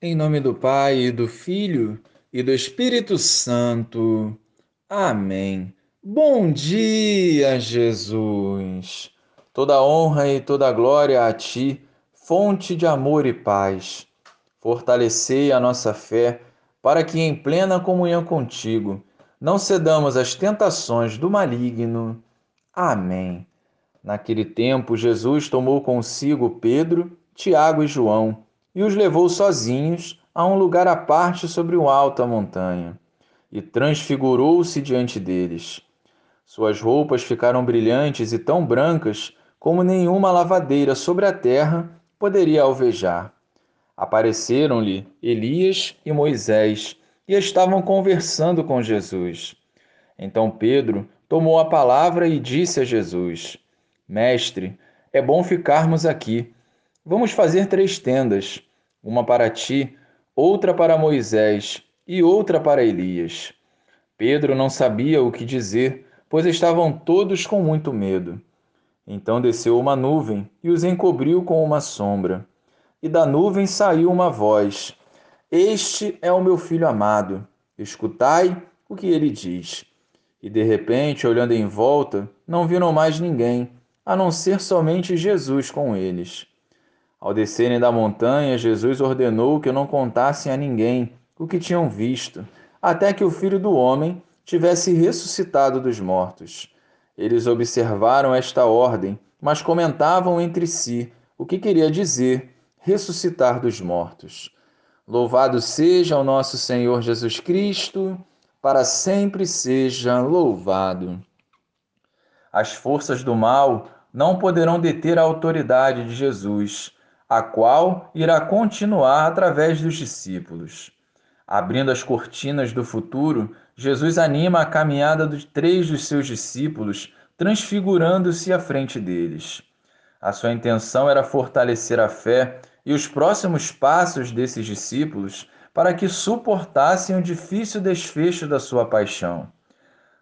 Em nome do Pai, do Filho e do Espírito Santo. Amém. Bom dia, Jesus. Toda honra e toda glória a Ti, fonte de amor e paz. Fortalecei a nossa fé para que, em plena comunhão contigo, não cedamos às tentações do maligno. Amém. Naquele tempo, Jesus tomou consigo Pedro, Tiago e João e os levou sozinhos a um lugar à parte sobre uma alta montanha, e transfigurou-se diante deles. Suas roupas ficaram brilhantes e tão brancas como nenhuma lavadeira sobre a terra poderia alvejar. Apareceram-lhe Elias e Moisés e estavam conversando com Jesus. Então Pedro tomou a palavra e disse a Jesus: Mestre, é bom ficarmos aqui. Vamos fazer três tendas uma para ti, outra para Moisés e outra para Elias. Pedro não sabia o que dizer, pois estavam todos com muito medo. Então desceu uma nuvem e os encobriu com uma sombra. E da nuvem saiu uma voz: Este é o meu filho amado, escutai o que ele diz. E de repente, olhando em volta, não viram mais ninguém, a não ser somente Jesus com eles. Ao descerem da montanha, Jesus ordenou que não contassem a ninguém o que tinham visto, até que o filho do homem tivesse ressuscitado dos mortos. Eles observaram esta ordem, mas comentavam entre si o que queria dizer ressuscitar dos mortos. Louvado seja o nosso Senhor Jesus Cristo, para sempre seja louvado. As forças do mal não poderão deter a autoridade de Jesus a qual irá continuar através dos discípulos. Abrindo as cortinas do futuro, Jesus anima a caminhada de três dos seus discípulos, transfigurando-se à frente deles. A sua intenção era fortalecer a fé e os próximos passos desses discípulos para que suportassem o difícil desfecho da sua paixão.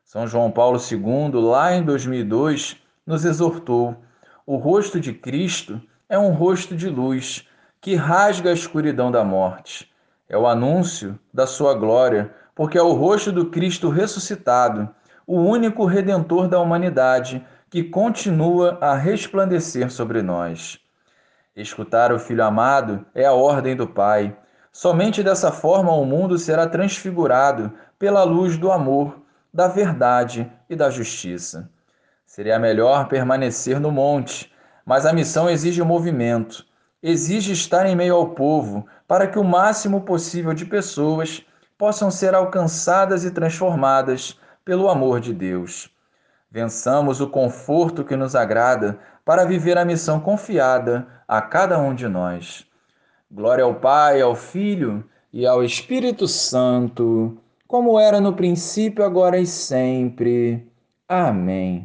São João Paulo II, lá em 2002, nos exortou: o rosto de Cristo é um rosto de luz que rasga a escuridão da morte. É o anúncio da sua glória, porque é o rosto do Cristo ressuscitado, o único redentor da humanidade que continua a resplandecer sobre nós. Escutar o Filho amado é a ordem do Pai. Somente dessa forma o mundo será transfigurado pela luz do amor, da verdade e da justiça. Seria melhor permanecer no monte mas a missão exige movimento, exige estar em meio ao povo para que o máximo possível de pessoas possam ser alcançadas e transformadas pelo amor de Deus. Vençamos o conforto que nos agrada para viver a missão confiada a cada um de nós. Glória ao Pai, ao Filho e ao Espírito Santo, como era no princípio, agora e sempre. Amém.